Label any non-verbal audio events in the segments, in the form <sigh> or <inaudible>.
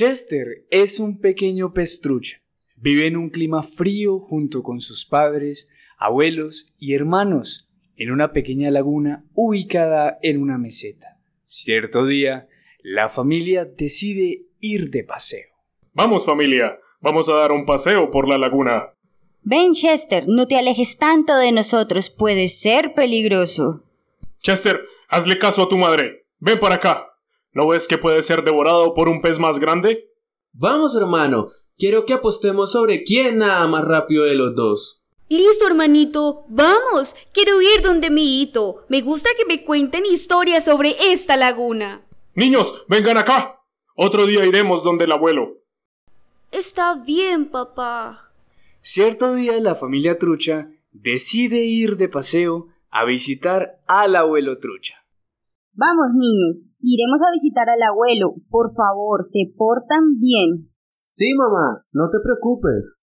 Chester es un pequeño pez trucha. Vive en un clima frío junto con sus padres, abuelos y hermanos en una pequeña laguna ubicada en una meseta. Cierto día, la familia decide ir de paseo. Vamos familia, vamos a dar un paseo por la laguna. Ven, Chester, no te alejes tanto de nosotros, puede ser peligroso. Chester, hazle caso a tu madre. Ven para acá. ¿No ves que puede ser devorado por un pez más grande? Vamos, hermano. Quiero que apostemos sobre quién nada más rápido de los dos. Listo, hermanito. Vamos. Quiero ir donde mi hito. Me gusta que me cuenten historias sobre esta laguna. Niños, vengan acá. Otro día iremos donde el abuelo. Está bien, papá. Cierto día la familia Trucha decide ir de paseo a visitar al abuelo Trucha. Vamos, niños, iremos a visitar al abuelo. Por favor, se portan bien. Sí, mamá, no te preocupes.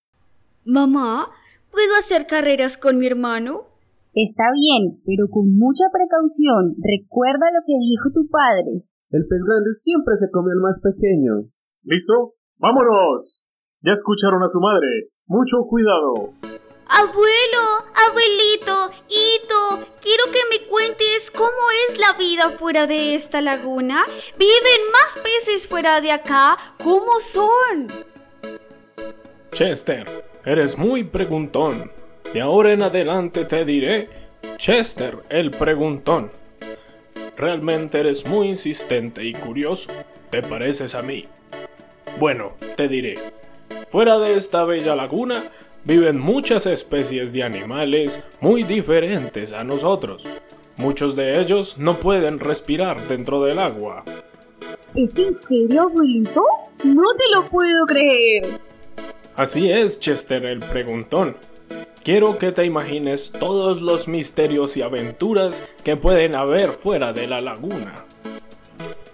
Mamá, ¿puedo hacer carreras con mi hermano? Está bien, pero con mucha precaución. Recuerda lo que dijo tu padre. El pez grande siempre se come al más pequeño. ¿Listo? ¡Vámonos! Ya escucharon a su madre. Mucho cuidado. Abuelo, abuelito, Hito, quiero que me cuentes cómo es la vida fuera de esta laguna. ¿Viven más peces fuera de acá? ¿Cómo son? Chester, eres muy preguntón. De ahora en adelante te diré Chester el preguntón. Realmente eres muy insistente y curioso. Te pareces a mí. Bueno, te diré. Fuera de esta bella laguna viven muchas especies de animales muy diferentes a nosotros. Muchos de ellos no pueden respirar dentro del agua. ¿Es en serio, abuelito? No te lo puedo creer. Así es, Chester el preguntón. Quiero que te imagines todos los misterios y aventuras que pueden haber fuera de la laguna.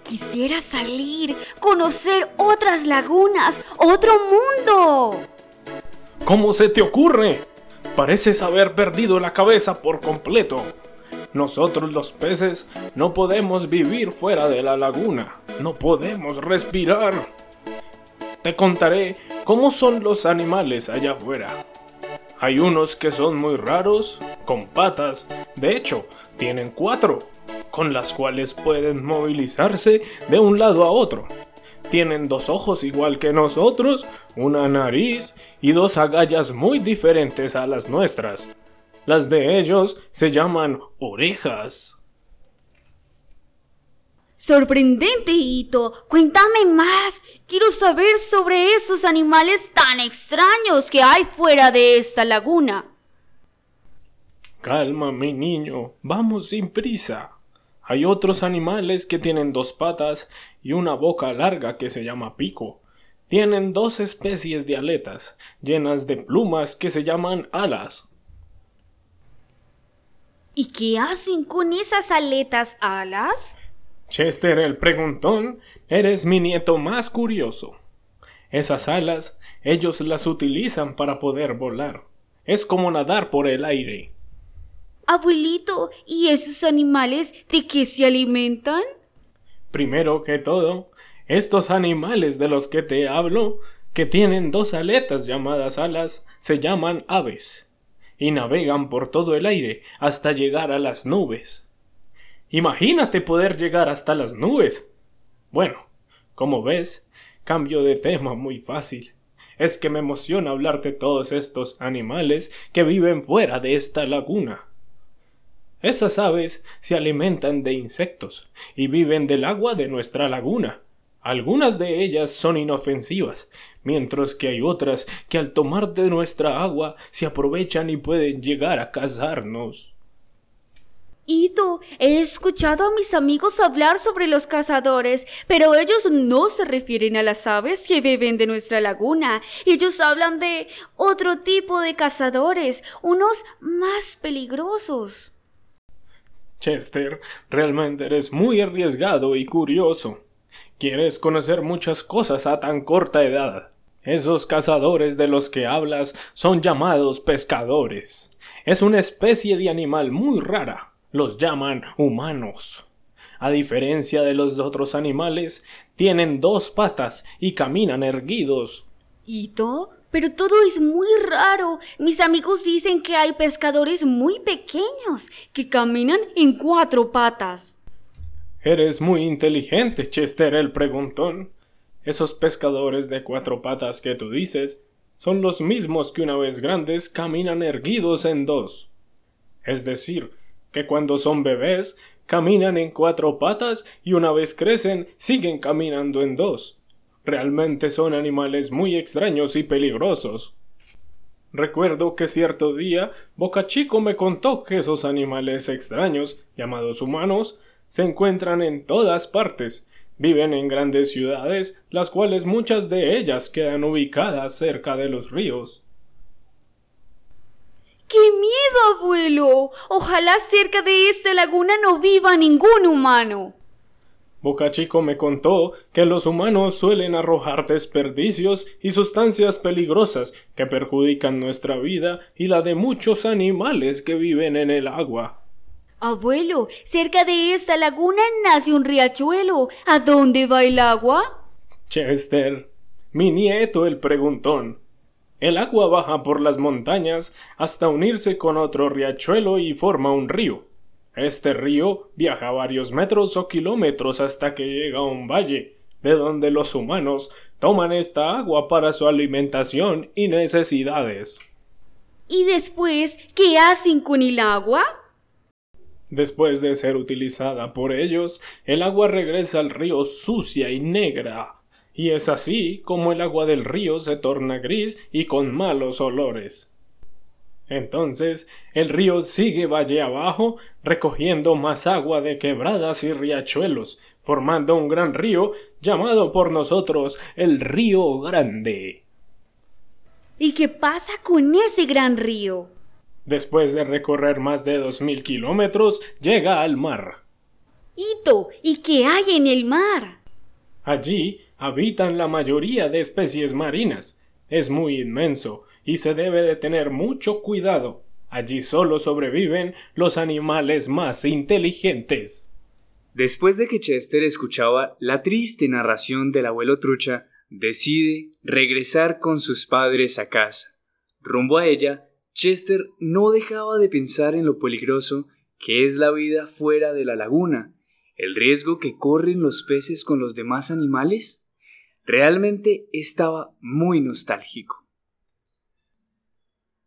Quisiera salir, conocer otras lagunas, otro mundo. ¿Cómo se te ocurre? Pareces haber perdido la cabeza por completo. Nosotros los peces no podemos vivir fuera de la laguna. No podemos respirar. Te contaré cómo son los animales allá afuera. Hay unos que son muy raros, con patas. De hecho, tienen cuatro, con las cuales pueden movilizarse de un lado a otro. Tienen dos ojos igual que nosotros, una nariz y dos agallas muy diferentes a las nuestras. Las de ellos se llaman orejas. Sorprendente, Hito. Cuéntame más. Quiero saber sobre esos animales tan extraños que hay fuera de esta laguna. Calma, mi niño. Vamos sin prisa. Hay otros animales que tienen dos patas y una boca larga que se llama pico. Tienen dos especies de aletas llenas de plumas que se llaman alas. ¿Y qué hacen con esas aletas alas? Chester el preguntón, eres mi nieto más curioso. Esas alas ellos las utilizan para poder volar. Es como nadar por el aire. Abuelito, ¿y esos animales de qué se alimentan? Primero que todo, estos animales de los que te hablo, que tienen dos aletas llamadas alas, se llaman aves, y navegan por todo el aire hasta llegar a las nubes. Imagínate poder llegar hasta las nubes. Bueno, como ves, cambio de tema muy fácil. Es que me emociona hablar de todos estos animales que viven fuera de esta laguna. Esas aves se alimentan de insectos y viven del agua de nuestra laguna. Algunas de ellas son inofensivas, mientras que hay otras que al tomar de nuestra agua se aprovechan y pueden llegar a cazarnos. Ito, he escuchado a mis amigos hablar sobre los cazadores, pero ellos no se refieren a las aves que viven de nuestra laguna. Ellos hablan de otro tipo de cazadores, unos más peligrosos. Chester, realmente eres muy arriesgado y curioso. Quieres conocer muchas cosas a tan corta edad. Esos cazadores de los que hablas son llamados pescadores. Es una especie de animal muy rara. Los llaman humanos. a diferencia de los otros animales, tienen dos patas y caminan erguidos. ¿Hito? Pero todo es muy raro. Mis amigos dicen que hay pescadores muy pequeños que caminan en cuatro patas. Eres muy inteligente, Chester el preguntón. Esos pescadores de cuatro patas que tú dices son los mismos que una vez grandes caminan erguidos en dos. Es decir, que cuando son bebés caminan en cuatro patas y una vez crecen siguen caminando en dos. Realmente son animales muy extraños y peligrosos. Recuerdo que cierto día Boca Chico me contó que esos animales extraños, llamados humanos, se encuentran en todas partes. Viven en grandes ciudades, las cuales muchas de ellas quedan ubicadas cerca de los ríos. ¡Qué miedo, abuelo! Ojalá cerca de esta laguna no viva ningún humano. Boca Chico me contó que los humanos suelen arrojar desperdicios y sustancias peligrosas que perjudican nuestra vida y la de muchos animales que viven en el agua. Abuelo, cerca de esta laguna nace un riachuelo. ¿A dónde va el agua? Chester, mi nieto el preguntón. El agua baja por las montañas hasta unirse con otro riachuelo y forma un río. Este río viaja varios metros o kilómetros hasta que llega a un valle, de donde los humanos toman esta agua para su alimentación y necesidades. ¿Y después qué hacen con el agua? Después de ser utilizada por ellos, el agua regresa al río sucia y negra, y es así como el agua del río se torna gris y con malos olores. Entonces el río sigue valle abajo, recogiendo más agua de quebradas y riachuelos, formando un gran río llamado por nosotros el Río Grande. ¿Y qué pasa con ese gran río? Después de recorrer más de dos mil kilómetros, llega al mar. Hito, ¿y qué hay en el mar? Allí habitan la mayoría de especies marinas. Es muy inmenso y se debe de tener mucho cuidado. Allí solo sobreviven los animales más inteligentes. Después de que Chester escuchaba la triste narración del abuelo trucha, decide regresar con sus padres a casa. Rumbo a ella, Chester no dejaba de pensar en lo peligroso que es la vida fuera de la laguna, el riesgo que corren los peces con los demás animales. Realmente estaba muy nostálgico.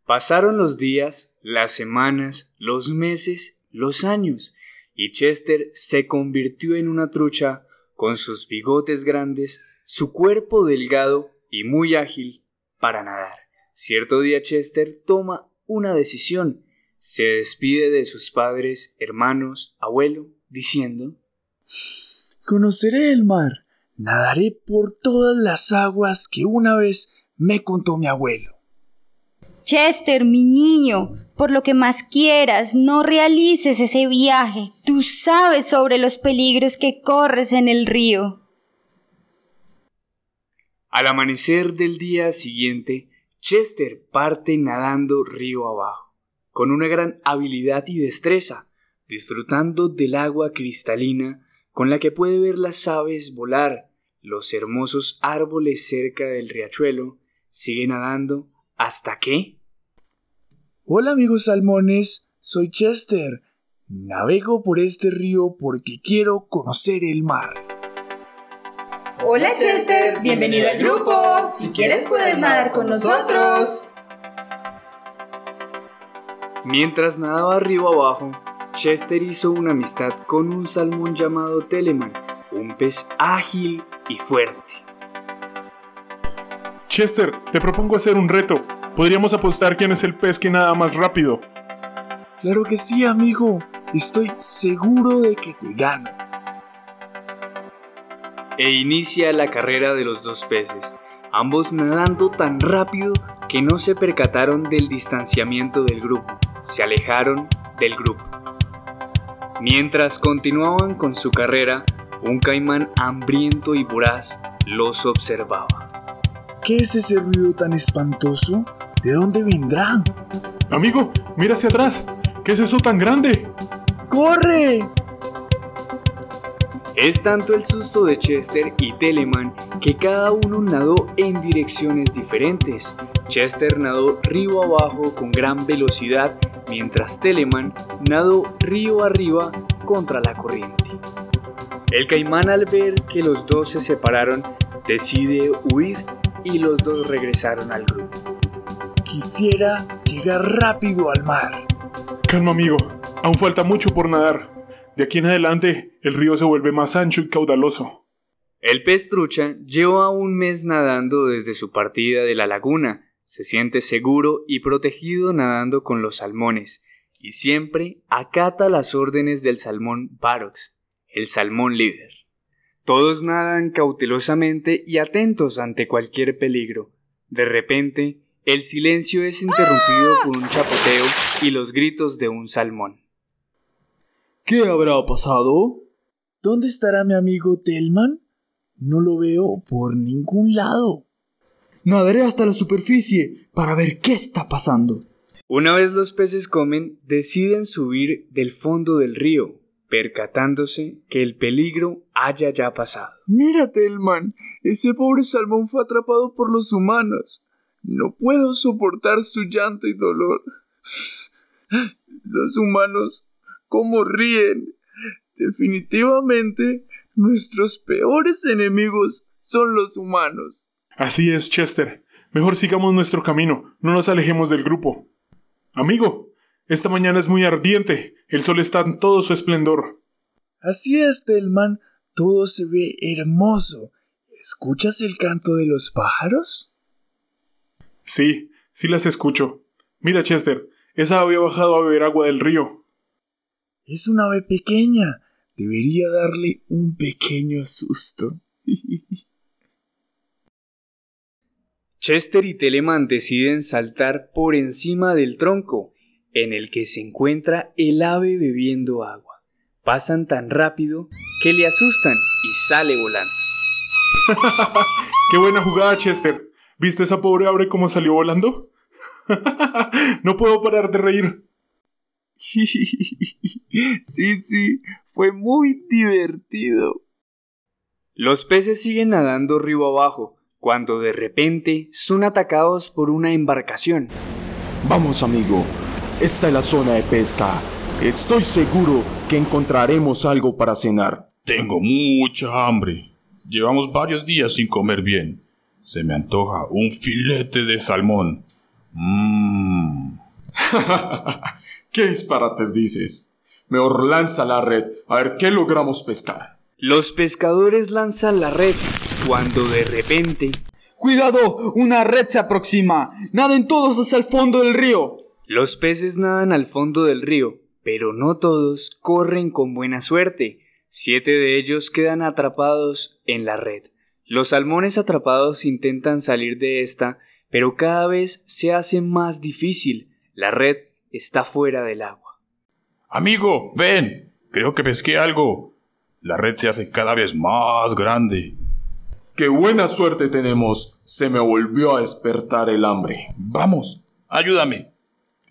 Pasaron los días, las semanas, los meses, los años, y Chester se convirtió en una trucha con sus bigotes grandes, su cuerpo delgado y muy ágil para nadar. Cierto día Chester toma una decisión. Se despide de sus padres, hermanos, abuelo, diciendo Conoceré el mar, nadaré por todas las aguas que una vez me contó mi abuelo. Chester, mi niño, por lo que más quieras, no realices ese viaje. Tú sabes sobre los peligros que corres en el río. Al amanecer del día siguiente, Chester parte nadando río abajo, con una gran habilidad y destreza, disfrutando del agua cristalina con la que puede ver las aves volar, los hermosos árboles cerca del riachuelo, sigue nadando hasta que... Hola amigos salmones, soy Chester. Navego por este río porque quiero conocer el mar. Hola Chester, bienvenido al grupo. Si quieres puedes nadar con nosotros. Mientras nadaba río abajo, Chester hizo una amistad con un salmón llamado Teleman, un pez ágil y fuerte. Chester, te propongo hacer un reto. Podríamos apostar quién es el pez que nada más rápido. Claro que sí, amigo. Estoy seguro de que te gano. E inicia la carrera de los dos peces, ambos nadando tan rápido que no se percataron del distanciamiento del grupo, se alejaron del grupo. Mientras continuaban con su carrera, un caimán hambriento y voraz los observaba. ¿Qué es ese ruido tan espantoso? ¿De dónde vendrá? Amigo, mira hacia atrás. ¿Qué es eso tan grande? ¡Corre! Es tanto el susto de Chester y Telemann que cada uno nadó en direcciones diferentes. Chester nadó río abajo con gran velocidad, mientras Telemann nadó río arriba contra la corriente. El caimán al ver que los dos se separaron decide huir y los dos regresaron al grupo. Quisiera llegar rápido al mar. Calma, amigo. Aún falta mucho por nadar. De aquí en adelante, el río se vuelve más ancho y caudaloso. El pez trucha lleva un mes nadando desde su partida de la laguna. Se siente seguro y protegido nadando con los salmones, y siempre acata las órdenes del salmón Barox, el salmón líder. Todos nadan cautelosamente y atentos ante cualquier peligro. De repente, el silencio es interrumpido por un chapoteo y los gritos de un salmón. ¿Qué habrá pasado? ¿Dónde estará mi amigo Telman? No lo veo por ningún lado. Nadaré hasta la superficie para ver qué está pasando. Una vez los peces comen, deciden subir del fondo del río, percatándose que el peligro haya ya pasado. Mira, Telman, ese pobre salmón fue atrapado por los humanos. No puedo soportar su llanto y dolor. Los humanos cómo ríen. Definitivamente, nuestros peores enemigos son los humanos. Así es, Chester. Mejor sigamos nuestro camino, no nos alejemos del grupo. Amigo, esta mañana es muy ardiente, el sol está en todo su esplendor. Así es, Telman, todo se ve hermoso. ¿Escuchas el canto de los pájaros? Sí, sí las escucho. Mira, Chester, esa había bajado a beber agua del río. Es una ave pequeña. Debería darle un pequeño susto. <laughs> Chester y Telemann deciden saltar por encima del tronco en el que se encuentra el ave bebiendo agua. Pasan tan rápido que le asustan y sale volando. <laughs> ¡Qué buena jugada, Chester! ¿Viste esa pobre ave cómo salió volando? <laughs> no puedo parar de reír. <laughs> sí, sí, fue muy divertido. Los peces siguen nadando río abajo, cuando de repente son atacados por una embarcación. Vamos, amigo, esta es la zona de pesca. Estoy seguro que encontraremos algo para cenar. Tengo mucha hambre. Llevamos varios días sin comer bien. Se me antoja un filete de salmón. Mmm. <laughs> ¿Qué disparates dices? Mejor lanza la red, a ver qué logramos pescar. Los pescadores lanzan la red cuando de repente... ¡Cuidado! ¡Una red se aproxima! ¡Naden todos hacia el fondo del río! Los peces nadan al fondo del río, pero no todos corren con buena suerte. Siete de ellos quedan atrapados en la red. Los salmones atrapados intentan salir de esta, pero cada vez se hace más difícil. La red está fuera del agua. Amigo, ven. Creo que pesqué algo. La red se hace cada vez más grande. ¡Qué buena suerte tenemos! Se me volvió a despertar el hambre. Vamos, ayúdame.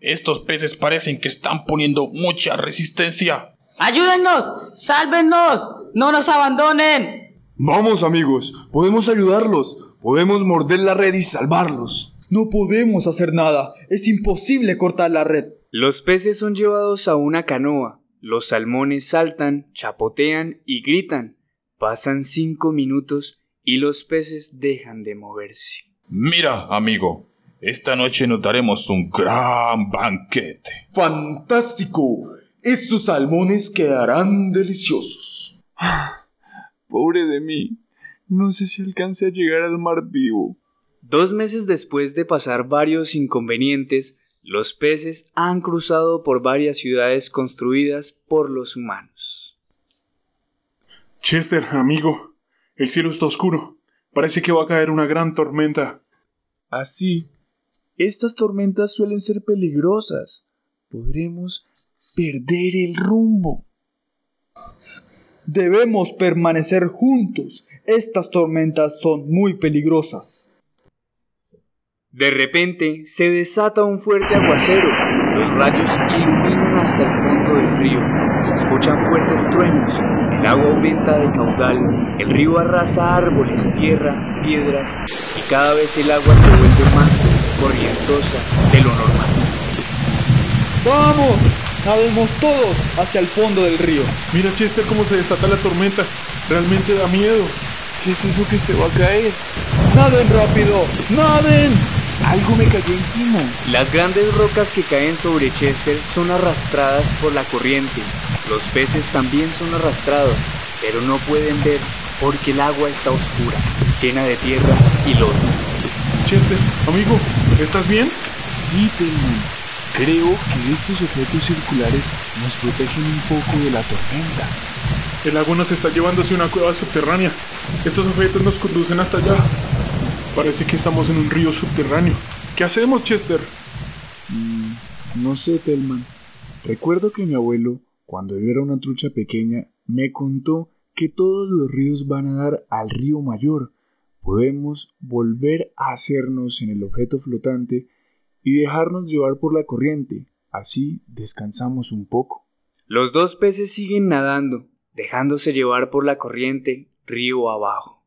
Estos peces parecen que están poniendo mucha resistencia. ¡Ayúdennos! ¡Sálvennos! ¡No nos abandonen! Vamos amigos, podemos ayudarlos. Podemos morder la red y salvarlos. No podemos hacer nada. Es imposible cortar la red. Los peces son llevados a una canoa. Los salmones saltan, chapotean y gritan. Pasan cinco minutos y los peces dejan de moverse. Mira, amigo, esta noche nos daremos un gran banquete. ¡Fantástico! Estos salmones quedarán deliciosos. Pobre de mí. No sé si alcance a llegar al mar vivo. Dos meses después de pasar varios inconvenientes, los peces han cruzado por varias ciudades construidas por los humanos. Chester, amigo, el cielo está oscuro. Parece que va a caer una gran tormenta. Así, estas tormentas suelen ser peligrosas. Podremos perder el rumbo. Debemos permanecer juntos. Estas tormentas son muy peligrosas. De repente se desata un fuerte aguacero. Los rayos iluminan hasta el fondo del río. Se escuchan fuertes truenos. el agua aumenta de caudal, el río arrasa árboles, tierra, piedras y cada vez el agua se vuelve más corrientosa de lo normal. ¡Vamos! Nademos todos hacia el fondo del río. Mira, Chester, cómo se desata la tormenta. Realmente da miedo. ¿Qué es eso que se va a caer? ¡Naden rápido! ¡Naden! Algo me cayó encima. Las grandes rocas que caen sobre Chester son arrastradas por la corriente. Los peces también son arrastrados, pero no pueden ver porque el agua está oscura, llena de tierra y lodo. Chester, amigo, ¿estás bien? Sí, Telman. Creo que estos objetos circulares nos protegen un poco de la tormenta. El agua nos está llevando hacia una cueva subterránea. Estos objetos nos conducen hasta allá. Parece que estamos en un río subterráneo. ¿Qué hacemos, Chester? Mm, no sé, Telman. Recuerdo que mi abuelo, cuando yo era una trucha pequeña, me contó que todos los ríos van a dar al río mayor. Podemos volver a hacernos en el objeto flotante y dejarnos llevar por la corriente. Así descansamos un poco. Los dos peces siguen nadando, dejándose llevar por la corriente río abajo.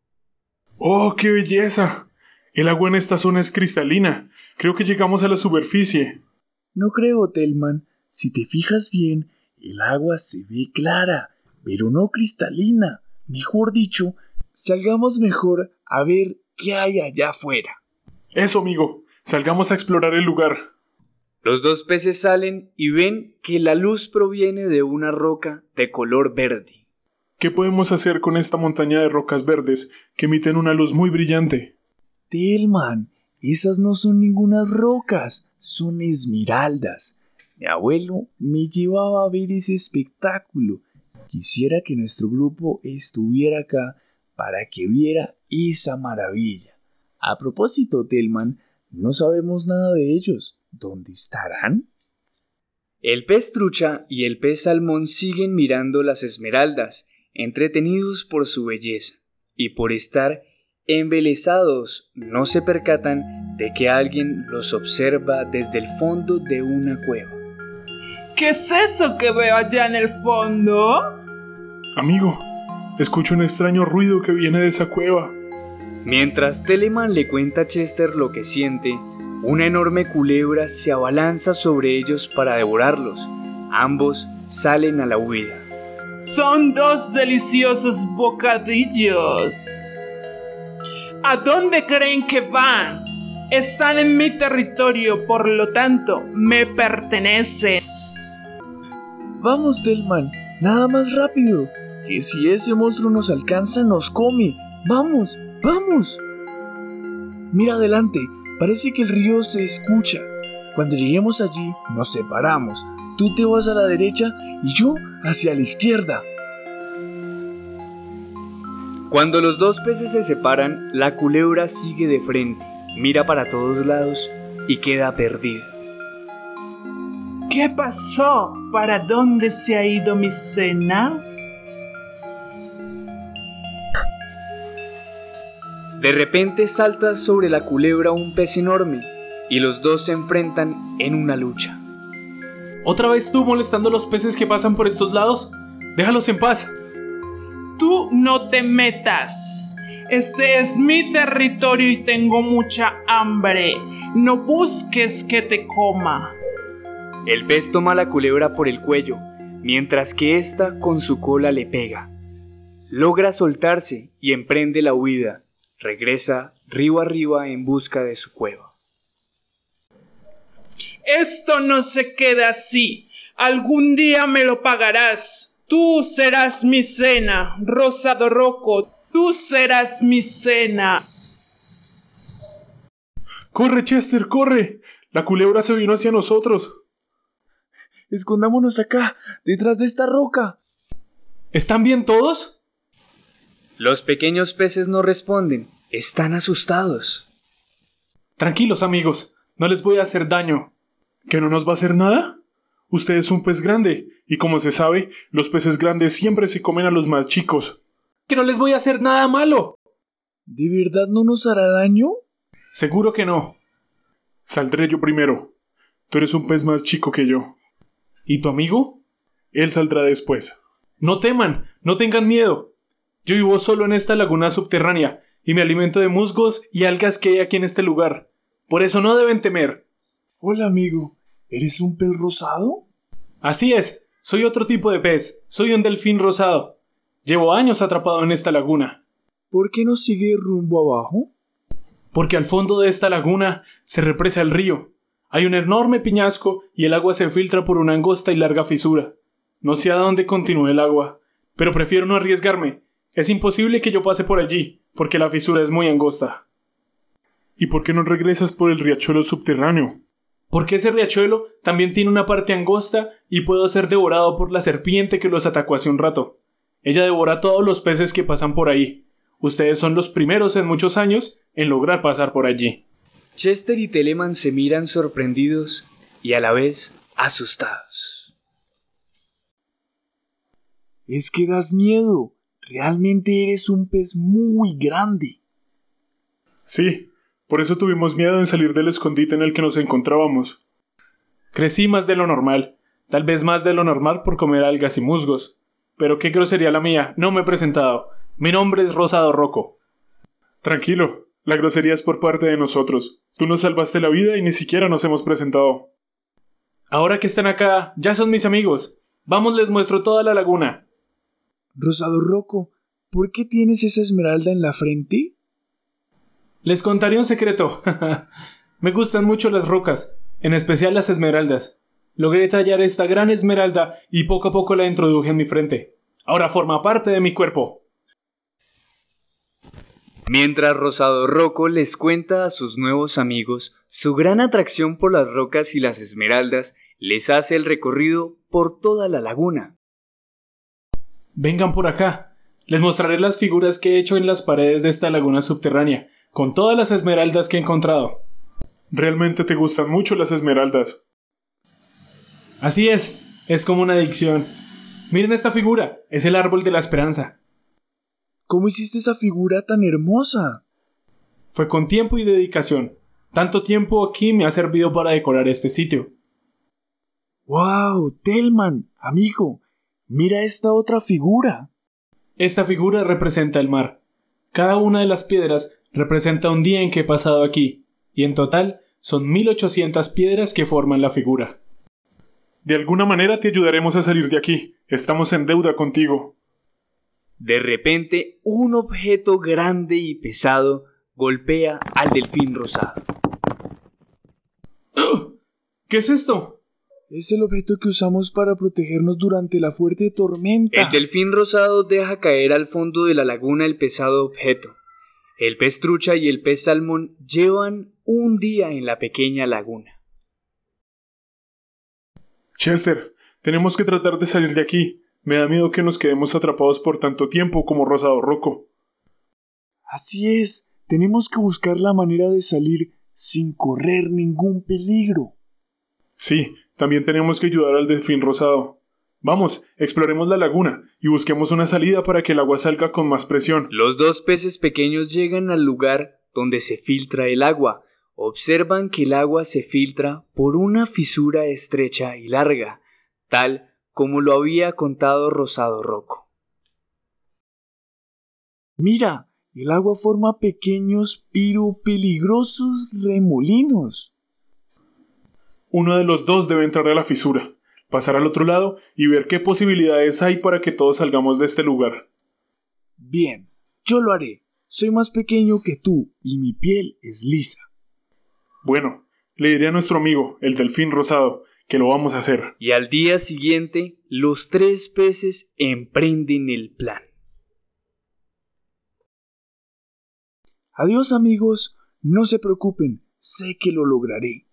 ¡Oh, qué belleza! El agua en esta zona es cristalina. Creo que llegamos a la superficie. No creo, Telman. Si te fijas bien, el agua se ve clara, pero no cristalina. Mejor dicho, salgamos mejor a ver qué hay allá afuera. Eso, amigo. Salgamos a explorar el lugar. Los dos peces salen y ven que la luz proviene de una roca de color verde. ¿Qué podemos hacer con esta montaña de rocas verdes que emiten una luz muy brillante? Telman, esas no son ningunas rocas, son esmeraldas. Mi abuelo me llevaba a ver ese espectáculo. Quisiera que nuestro grupo estuviera acá para que viera esa maravilla. A propósito, Telman, no sabemos nada de ellos. ¿Dónde estarán? El pez trucha y el pez salmón siguen mirando las esmeraldas, entretenidos por su belleza, y por estar embelesados no se percatan de que alguien los observa desde el fondo de una cueva. ¿Qué es eso que veo allá en el fondo? Amigo, escucho un extraño ruido que viene de esa cueva. Mientras Telemann le cuenta a Chester lo que siente, una enorme culebra se abalanza sobre ellos para devorarlos. Ambos salen a la huida. Son dos deliciosos bocadillos. ¿A dónde creen que van? Están en mi territorio, por lo tanto, me pertenecen. Vamos, Telman, nada más rápido. Que si ese monstruo nos alcanza, nos come. Vamos, vamos. Mira adelante, parece que el río se escucha. Cuando lleguemos allí, nos separamos. Tú te vas a la derecha y yo hacia la izquierda. Cuando los dos peces se separan, la culebra sigue de frente, mira para todos lados y queda perdida. ¿Qué pasó? ¿Para dónde se ha ido mi cena? De repente salta sobre la culebra un pez enorme y los dos se enfrentan en una lucha. ¿Otra vez tú molestando a los peces que pasan por estos lados? Déjalos en paz. Tú no te metas. Este es mi territorio y tengo mucha hambre. No busques que te coma. El pez toma a la culebra por el cuello, mientras que ésta con su cola le pega. Logra soltarse y emprende la huida. Regresa río arriba en busca de su cueva. Esto no se queda así. Algún día me lo pagarás. Tú serás mi cena, Rosado Roco. Tú serás mi cena. ¡Corre, Chester, corre! La culebra se vino hacia nosotros. Escondámonos acá, detrás de esta roca. ¿Están bien todos? Los pequeños peces no responden. Están asustados. Tranquilos, amigos. No les voy a hacer daño. ¿Que no nos va a hacer nada? Usted es un pez grande, y como se sabe, los peces grandes siempre se comen a los más chicos. Que no les voy a hacer nada malo. ¿De verdad no nos hará daño? Seguro que no. Saldré yo primero. Tú eres un pez más chico que yo. ¿Y tu amigo? Él saldrá después. No teman, no tengan miedo. Yo vivo solo en esta laguna subterránea y me alimento de musgos y algas que hay aquí en este lugar. Por eso no deben temer. Hola amigo, ¿eres un pez rosado? Así es, soy otro tipo de pez, soy un delfín rosado. Llevo años atrapado en esta laguna. ¿Por qué no sigue rumbo abajo? Porque al fondo de esta laguna se represa el río. Hay un enorme piñasco y el agua se filtra por una angosta y larga fisura. No sé a dónde continúe el agua, pero prefiero no arriesgarme. Es imposible que yo pase por allí, porque la fisura es muy angosta. ¿Y por qué no regresas por el riachuelo subterráneo? Porque ese riachuelo también tiene una parte angosta y puedo ser devorado por la serpiente que los atacó hace un rato. Ella devora todos los peces que pasan por ahí. Ustedes son los primeros en muchos años en lograr pasar por allí. Chester y Telemann se miran sorprendidos y a la vez asustados. Es que das miedo. Realmente eres un pez muy grande. Sí, por eso tuvimos miedo en salir del escondite en el que nos encontrábamos. Crecí más de lo normal, tal vez más de lo normal por comer algas y musgos. Pero qué grosería la mía, no me he presentado. Mi nombre es Rosado Rocco. Tranquilo, la grosería es por parte de nosotros. Tú nos salvaste la vida y ni siquiera nos hemos presentado. Ahora que están acá, ya son mis amigos. Vamos, les muestro toda la laguna. Rosado Rocco, ¿por qué tienes esa esmeralda en la frente? Les contaré un secreto. <laughs> Me gustan mucho las rocas, en especial las esmeraldas. Logré tallar esta gran esmeralda y poco a poco la introduje en mi frente. Ahora forma parte de mi cuerpo. Mientras Rosado Rocco les cuenta a sus nuevos amigos su gran atracción por las rocas y las esmeraldas, les hace el recorrido por toda la laguna. Vengan por acá. Les mostraré las figuras que he hecho en las paredes de esta laguna subterránea, con todas las esmeraldas que he encontrado. Realmente te gustan mucho las esmeraldas. Así es, es como una adicción. Miren esta figura, es el árbol de la esperanza. ¿Cómo hiciste esa figura tan hermosa? Fue con tiempo y dedicación. Tanto tiempo aquí me ha servido para decorar este sitio. ¡Wow! Telman, amigo, mira esta otra figura. Esta figura representa el mar. Cada una de las piedras representa un día en que he pasado aquí, y en total son 1800 piedras que forman la figura. De alguna manera te ayudaremos a salir de aquí. Estamos en deuda contigo. De repente, un objeto grande y pesado golpea al delfín rosado. ¿Qué es esto? Es el objeto que usamos para protegernos durante la fuerte tormenta. El delfín rosado deja caer al fondo de la laguna el pesado objeto. El pez trucha y el pez salmón llevan un día en la pequeña laguna. Chester, tenemos que tratar de salir de aquí. Me da miedo que nos quedemos atrapados por tanto tiempo como Rosado Rocco. Así es, tenemos que buscar la manera de salir sin correr ningún peligro. Sí, también tenemos que ayudar al delfín rosado. Vamos, exploremos la laguna y busquemos una salida para que el agua salga con más presión. Los dos peces pequeños llegan al lugar donde se filtra el agua. Observan que el agua se filtra por una fisura estrecha y larga, tal como lo había contado Rosado Rocco. Mira, el agua forma pequeños pero peligrosos remolinos. Uno de los dos debe entrar a la fisura, pasar al otro lado y ver qué posibilidades hay para que todos salgamos de este lugar. Bien, yo lo haré. Soy más pequeño que tú y mi piel es lisa. Bueno, le diré a nuestro amigo, el delfín rosado, que lo vamos a hacer. Y al día siguiente, los tres peces emprenden el plan. Adiós amigos, no se preocupen, sé que lo lograré.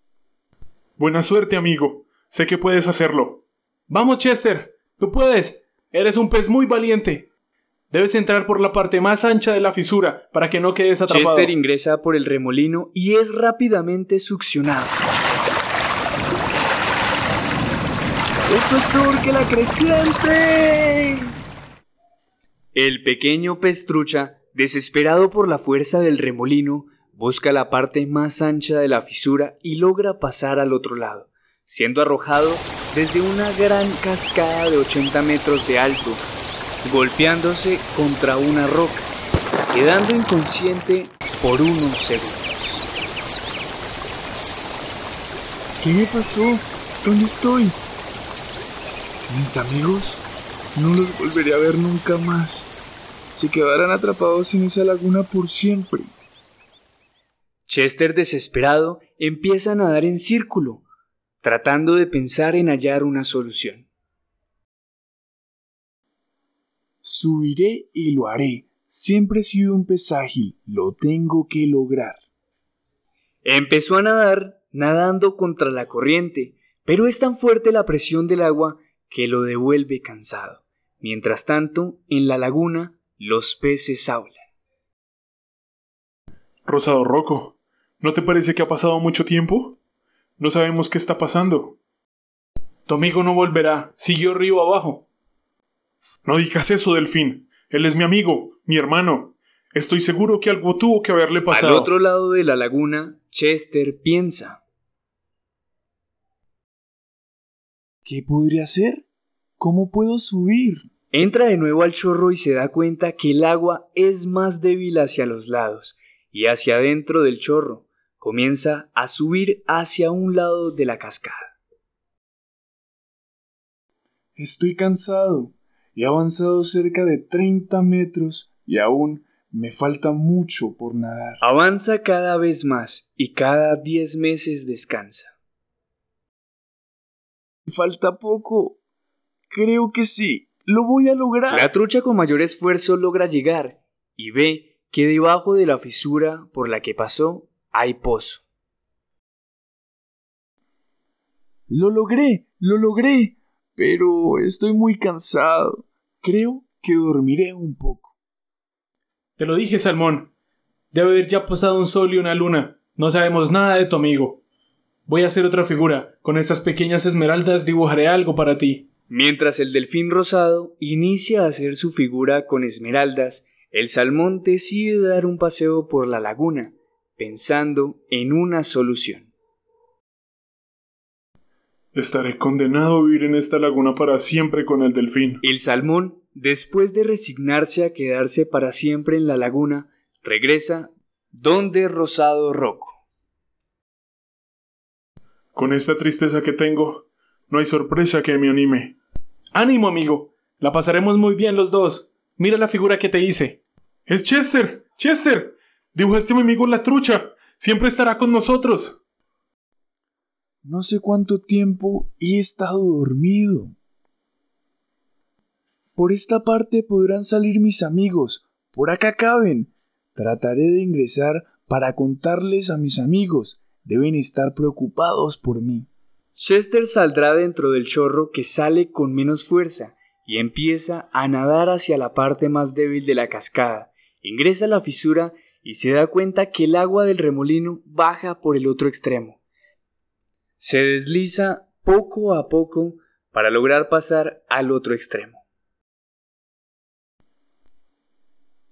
Buena suerte, amigo. Sé que puedes hacerlo. Vamos, Chester. Tú puedes. Eres un pez muy valiente. Debes entrar por la parte más ancha de la fisura para que no quedes atrapado. Chester ingresa por el remolino y es rápidamente succionado. ¡Esto es peor que la creciente! El pequeño pez trucha, desesperado por la fuerza del remolino, busca la parte más ancha de la fisura y logra pasar al otro lado, siendo arrojado desde una gran cascada de 80 metros de alto golpeándose contra una roca, quedando inconsciente por unos segundos. ¿Qué me pasó? ¿Dónde estoy? ¿Mis amigos? No los volveré a ver nunca más. Se quedarán atrapados en esa laguna por siempre. Chester, desesperado, empieza a nadar en círculo, tratando de pensar en hallar una solución. Subiré y lo haré. Siempre he sido un pez ágil. Lo tengo que lograr. Empezó a nadar, nadando contra la corriente, pero es tan fuerte la presión del agua que lo devuelve cansado. Mientras tanto, en la laguna, los peces hablan. Rosado Roco, ¿no te parece que ha pasado mucho tiempo? No sabemos qué está pasando. Tu amigo no volverá, siguió río abajo. No digas eso, Delfín. Él es mi amigo, mi hermano. Estoy seguro que algo tuvo que haberle pasado. Al otro lado de la laguna, Chester piensa. ¿Qué podría hacer? ¿Cómo puedo subir? Entra de nuevo al chorro y se da cuenta que el agua es más débil hacia los lados y hacia adentro del chorro. Comienza a subir hacia un lado de la cascada. Estoy cansado. He avanzado cerca de 30 metros y aún me falta mucho por nadar. Avanza cada vez más y cada 10 meses descansa. Falta poco. Creo que sí. Lo voy a lograr. La trucha con mayor esfuerzo logra llegar y ve que debajo de la fisura por la que pasó hay pozo. Lo logré, lo logré, pero estoy muy cansado. Creo que dormiré un poco. Te lo dije, Salmón. Debe haber ya pasado un sol y una luna. No sabemos nada de tu amigo. Voy a hacer otra figura. Con estas pequeñas esmeraldas dibujaré algo para ti. Mientras el delfín rosado inicia a hacer su figura con esmeraldas, el salmón decide dar un paseo por la laguna, pensando en una solución. Estaré condenado a vivir en esta laguna para siempre con el delfín. El salmón, después de resignarse a quedarse para siempre en la laguna, regresa donde Rosado Roco. Con esta tristeza que tengo, no hay sorpresa que me anime. Ánimo, amigo. La pasaremos muy bien los dos. Mira la figura que te hice. Es Chester. Chester. Dibujaste a mi amigo la trucha. Siempre estará con nosotros. No sé cuánto tiempo he estado dormido. Por esta parte podrán salir mis amigos. Por acá caben. Trataré de ingresar para contarles a mis amigos. Deben estar preocupados por mí. Chester saldrá dentro del chorro que sale con menos fuerza y empieza a nadar hacia la parte más débil de la cascada. Ingresa a la fisura y se da cuenta que el agua del remolino baja por el otro extremo. Se desliza poco a poco para lograr pasar al otro extremo.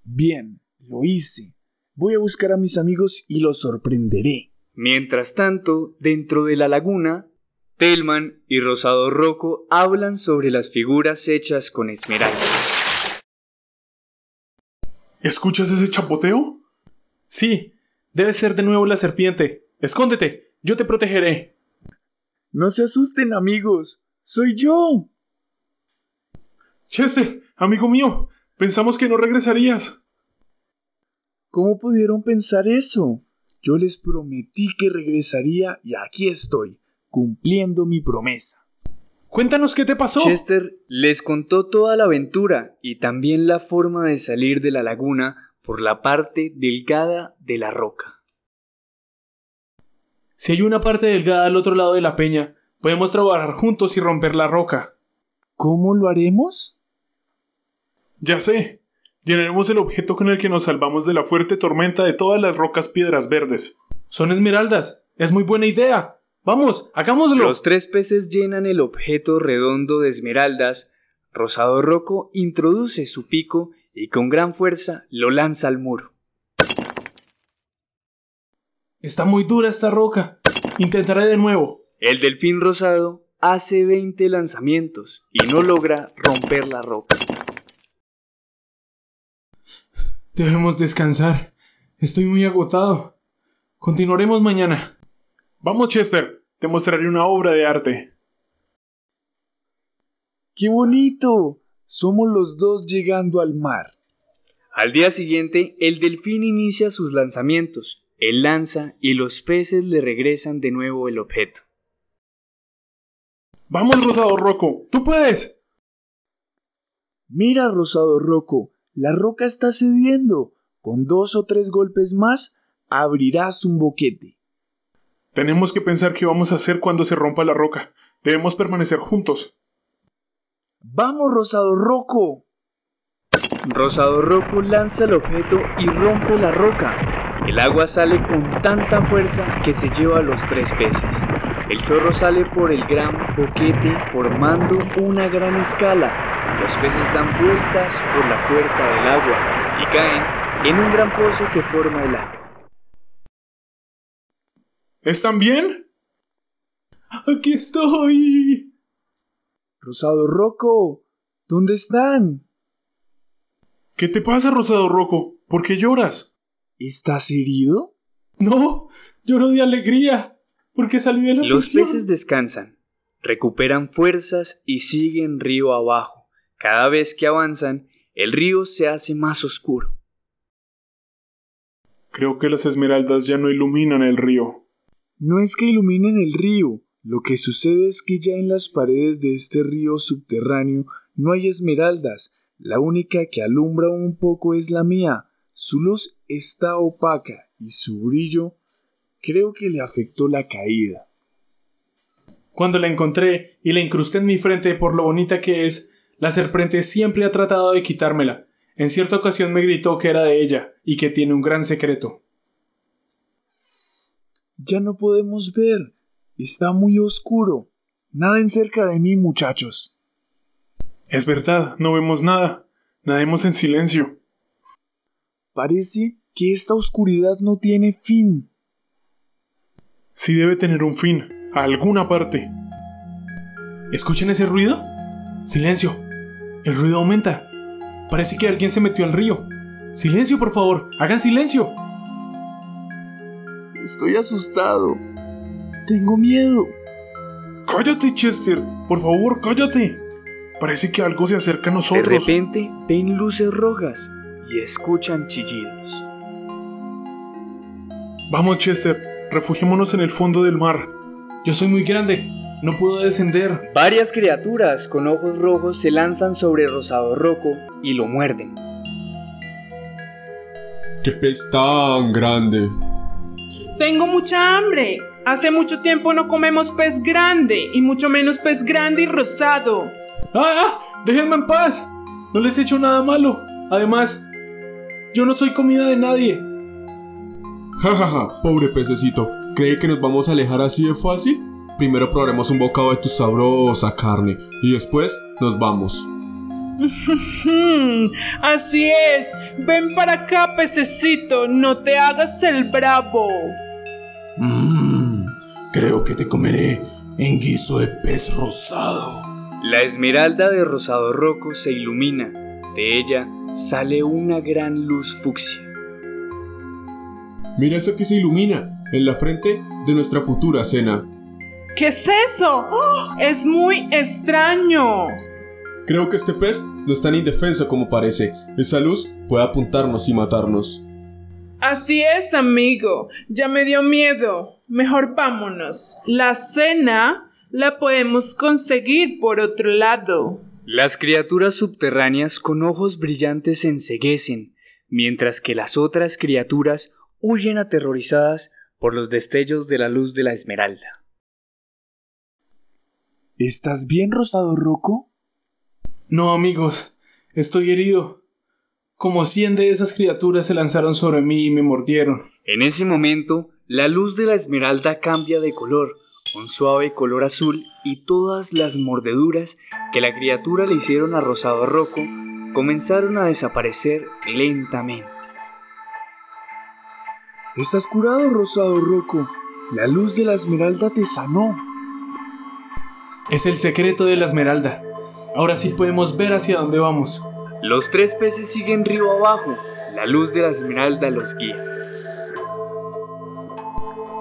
Bien, lo hice. Voy a buscar a mis amigos y los sorprenderé. Mientras tanto, dentro de la laguna, Telman y Rosado Roco hablan sobre las figuras hechas con esmeralda. ¿Escuchas ese chapoteo? Sí, debe ser de nuevo la serpiente. Escóndete, yo te protegeré. No se asusten, amigos. Soy yo. Chester, amigo mío, pensamos que no regresarías. ¿Cómo pudieron pensar eso? Yo les prometí que regresaría y aquí estoy, cumpliendo mi promesa. Cuéntanos qué te pasó. Chester les contó toda la aventura y también la forma de salir de la laguna por la parte delgada de la roca. Si hay una parte delgada al otro lado de la peña, podemos trabajar juntos y romper la roca. ¿Cómo lo haremos? Ya sé. Llenaremos el objeto con el que nos salvamos de la fuerte tormenta de todas las rocas piedras verdes. Son esmeraldas. Es muy buena idea. Vamos, hagámoslo. Los tres peces llenan el objeto redondo de esmeraldas. Rosado Roco introduce su pico y con gran fuerza lo lanza al muro. Está muy dura esta roca. Intentaré de nuevo. El delfín rosado hace 20 lanzamientos y no logra romper la roca. Debemos descansar. Estoy muy agotado. Continuaremos mañana. Vamos, Chester. Te mostraré una obra de arte. ¡Qué bonito! Somos los dos llegando al mar. Al día siguiente, el delfín inicia sus lanzamientos. Él lanza y los peces le regresan de nuevo el objeto. Vamos, Rosado Roco, tú puedes. Mira, Rosado Roco, la roca está cediendo. Con dos o tres golpes más, abrirás un boquete. Tenemos que pensar qué vamos a hacer cuando se rompa la roca. Debemos permanecer juntos. ¡Vamos, Rosado Roco! Rosado Roco lanza el objeto y rompe la roca. El agua sale con tanta fuerza que se lleva a los tres peces. El chorro sale por el gran boquete formando una gran escala. Los peces dan vueltas por la fuerza del agua y caen en un gran pozo que forma el agua. ¿Están bien? Aquí estoy. Rosado Roco, ¿dónde están? ¿Qué te pasa, Rosado Roco? ¿Por qué lloras? ¿Estás herido? No, lloro de alegría, porque salí de la Los prisión. peces descansan, recuperan fuerzas y siguen río abajo. Cada vez que avanzan, el río se hace más oscuro. Creo que las esmeraldas ya no iluminan el río. No es que iluminen el río, lo que sucede es que ya en las paredes de este río subterráneo no hay esmeraldas, la única que alumbra un poco es la mía. Su luz está opaca y su brillo creo que le afectó la caída. Cuando la encontré y la incrusté en mi frente por lo bonita que es, la serpiente siempre ha tratado de quitármela. En cierta ocasión me gritó que era de ella y que tiene un gran secreto. Ya no podemos ver. Está muy oscuro. Naden cerca de mí, muchachos. Es verdad, no vemos nada. Nademos en silencio. Parece que esta oscuridad no tiene fin. Sí debe tener un fin, a alguna parte. ¿Escuchan ese ruido? Silencio. El ruido aumenta. Parece que alguien se metió al río. Silencio, por favor. Hagan silencio. Estoy asustado. Tengo miedo. Cállate, Chester. Por favor, cállate. Parece que algo se acerca a De nosotros. repente ven luces rojas y escuchan chillidos. Vamos, Chester. Refugiémonos en el fondo del mar. Yo soy muy grande. No puedo descender. Varias criaturas con ojos rojos se lanzan sobre Rosado Roco y lo muerden. ¡Qué pez tan grande! Tengo mucha hambre. Hace mucho tiempo no comemos pez grande y mucho menos pez grande y rosado. ¡Ah! ¡Déjenme en paz! No les he hecho nada malo. Además, yo no soy comida de nadie. Ja, ja, ja, pobre pececito. ¿Cree que nos vamos a alejar así de fácil? Primero probaremos un bocado de tu sabrosa carne y después nos vamos. <laughs> Así es. Ven para acá, pececito. No te hagas el bravo. Mmm, creo que te comeré en guiso de pez rosado. La esmeralda de Rosado Roco se ilumina. De ella sale una gran luz fucsia. Mira eso que se ilumina en la frente de nuestra futura cena. ¿Qué es eso? ¡Oh! es muy extraño. Creo que este pez no es tan indefenso como parece. Esa luz puede apuntarnos y matarnos. Así es, amigo. Ya me dio miedo. Mejor vámonos. La cena la podemos conseguir por otro lado. Las criaturas subterráneas con ojos brillantes se enceguecen, mientras que las otras criaturas huyen aterrorizadas por los destellos de la luz de la esmeralda. ¿Estás bien, Rosado Roco? No, amigos. Estoy herido. Como cien de esas criaturas se lanzaron sobre mí y me mordieron. En ese momento, la luz de la esmeralda cambia de color, un suave color azul, y todas las mordeduras que la criatura le hicieron a Rosado Roco comenzaron a desaparecer lentamente. Estás curado, Rosado Roco. La luz de la esmeralda te sanó. Es el secreto de la esmeralda. Ahora sí podemos ver hacia dónde vamos. Los tres peces siguen río abajo. La luz de la esmeralda los guía.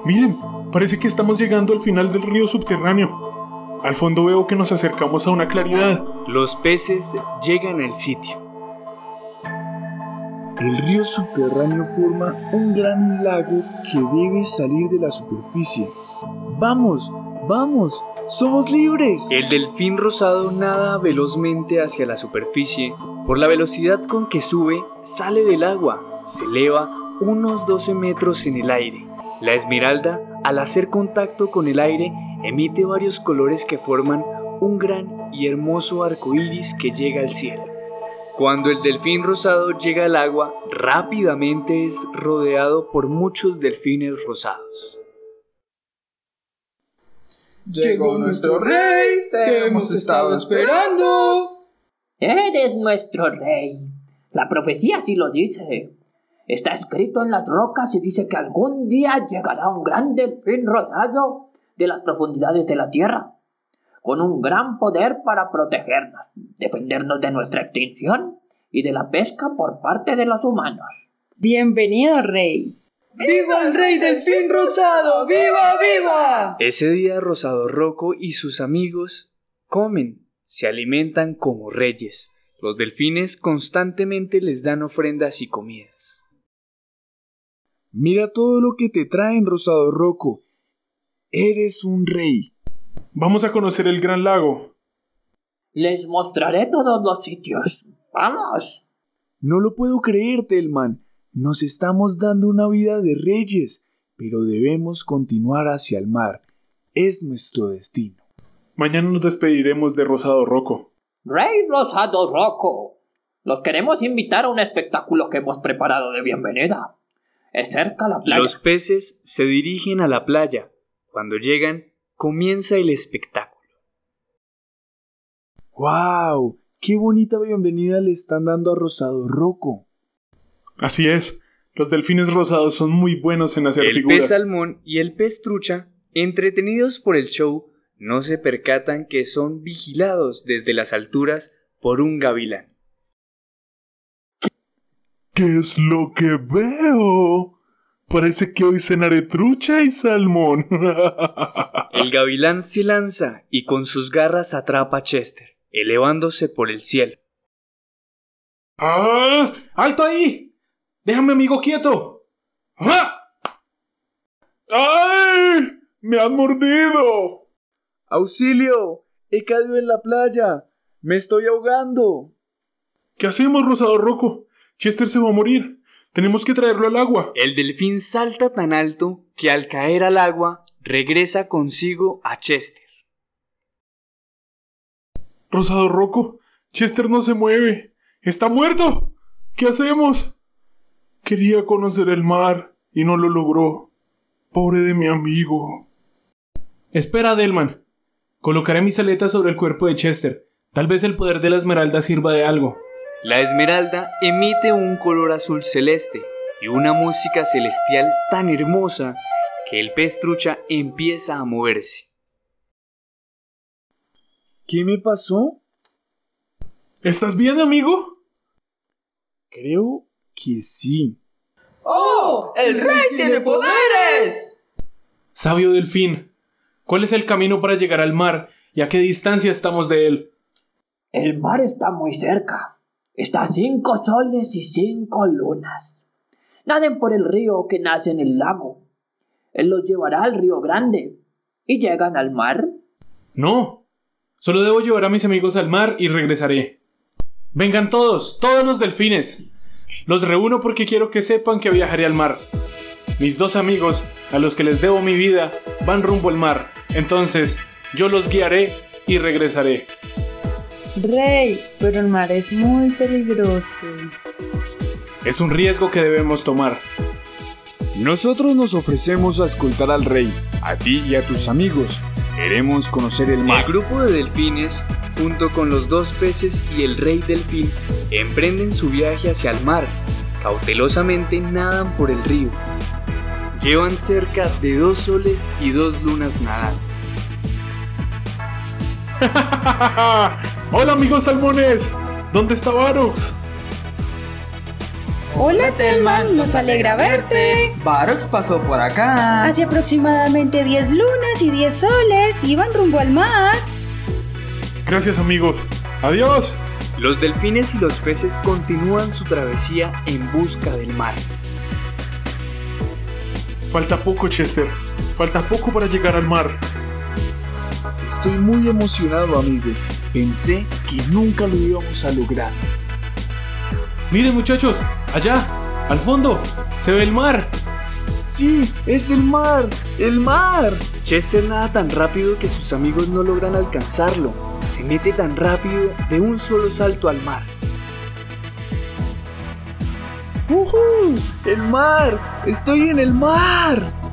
Miren, parece que estamos llegando al final del río subterráneo. Al fondo veo que nos acercamos a una claridad. Los peces llegan al sitio. El río subterráneo forma un gran lago que debe salir de la superficie. ¡Vamos! ¡Vamos! ¡Somos libres! El delfín rosado nada velozmente hacia la superficie. Por la velocidad con que sube, sale del agua. Se eleva unos 12 metros en el aire. La esmeralda, al hacer contacto con el aire, emite varios colores que forman un gran y hermoso arco iris que llega al cielo. Cuando el delfín rosado llega al agua, rápidamente es rodeado por muchos delfines rosados. Llegó nuestro rey, te hemos estado esperando. Eres nuestro rey. La profecía así lo dice. Está escrito en las rocas y dice que algún día llegará un gran delfín rosado de las profundidades de la tierra, con un gran poder para protegernos, defendernos de nuestra extinción y de la pesca por parte de los humanos. Bienvenido, rey. ¡Viva el rey delfín rosado! ¡Viva, viva! Ese día Rosado Roco y sus amigos comen, se alimentan como reyes. Los delfines constantemente les dan ofrendas y comidas. Mira todo lo que te traen, Rosado Roco. Eres un rey. Vamos a conocer el gran lago. Les mostraré todos los sitios. ¡Vamos! No lo puedo creer, Telman. Nos estamos dando una vida de reyes, pero debemos continuar hacia el mar. Es nuestro destino. Mañana nos despediremos de Rosado Roco. Rey Rosado Roco, los queremos invitar a un espectáculo que hemos preparado de bienvenida. Es cerca la playa. Los peces se dirigen a la playa. Cuando llegan, comienza el espectáculo. ¡Wow! ¡Qué bonita bienvenida le están dando a Rosado Roco! Así es, los delfines rosados son muy buenos en hacer el figuras. pez salmón y el pez trucha, entretenidos por el show, no se percatan que son vigilados desde las alturas por un gavilán. ¿Qué es lo que veo? Parece que hoy cenaré trucha y salmón. <laughs> el gavilán se lanza y con sus garras atrapa a Chester, elevándose por el cielo. ¡Ah! ¡Alto ahí! ¡Déjame, amigo, quieto! ¡Ah! ¡Ay! ¡Me han mordido! ¡Auxilio! ¡He caído en la playa! ¡Me estoy ahogando! ¿Qué hacemos, Rosado Roco? Chester se va a morir. Tenemos que traerlo al agua. El delfín salta tan alto que al caer al agua regresa consigo a Chester. Rosado Roco, Chester no se mueve. ¡Está muerto! ¿Qué hacemos? Quería conocer el mar y no lo logró. Pobre de mi amigo. Espera, Delman. Colocaré mis aletas sobre el cuerpo de Chester. Tal vez el poder de la esmeralda sirva de algo. La esmeralda emite un color azul celeste y una música celestial tan hermosa que el pez trucha empieza a moverse. ¿Qué me pasó? ¿Estás bien, amigo? Creo que sí. ¡Oh! ¡El rey tiene poderes! Sabio delfín, ¿cuál es el camino para llegar al mar y a qué distancia estamos de él? El mar está muy cerca. Está a cinco soles y cinco lunas. Naden por el río que nace en el lago. Él los llevará al río grande. ¿Y llegan al mar? No. Solo debo llevar a mis amigos al mar y regresaré. Vengan todos, todos los delfines. Los reúno porque quiero que sepan que viajaré al mar. Mis dos amigos, a los que les debo mi vida, van rumbo al mar. Entonces, yo los guiaré y regresaré. Rey, pero el mar es muy peligroso. Es un riesgo que debemos tomar. Nosotros nos ofrecemos a escoltar al rey, a ti y a tus amigos. Queremos conocer el mar. El grupo de delfines, junto con los dos peces y el rey delfín, emprenden su viaje hacia el mar. Cautelosamente nadan por el río. Llevan cerca de dos soles y dos lunas nadando. <laughs> Hola amigos salmones, ¿dónde está Varox? Hola Telman, nos alegra verte. Barox pasó por acá. Hace aproximadamente 10 lunas y 10 soles iban rumbo al mar. Gracias amigos. Adiós. Los delfines y los peces continúan su travesía en busca del mar. Falta poco, Chester. Falta poco para llegar al mar. Estoy muy emocionado, amigo. Pensé que nunca lo íbamos a lograr. Miren muchachos, allá, al fondo, se ve el mar. Sí, es el mar, el mar. Chester nada tan rápido que sus amigos no logran alcanzarlo. Se mete tan rápido de un solo salto al mar. ¡Uhú! ¡El mar! ¡Estoy en el mar!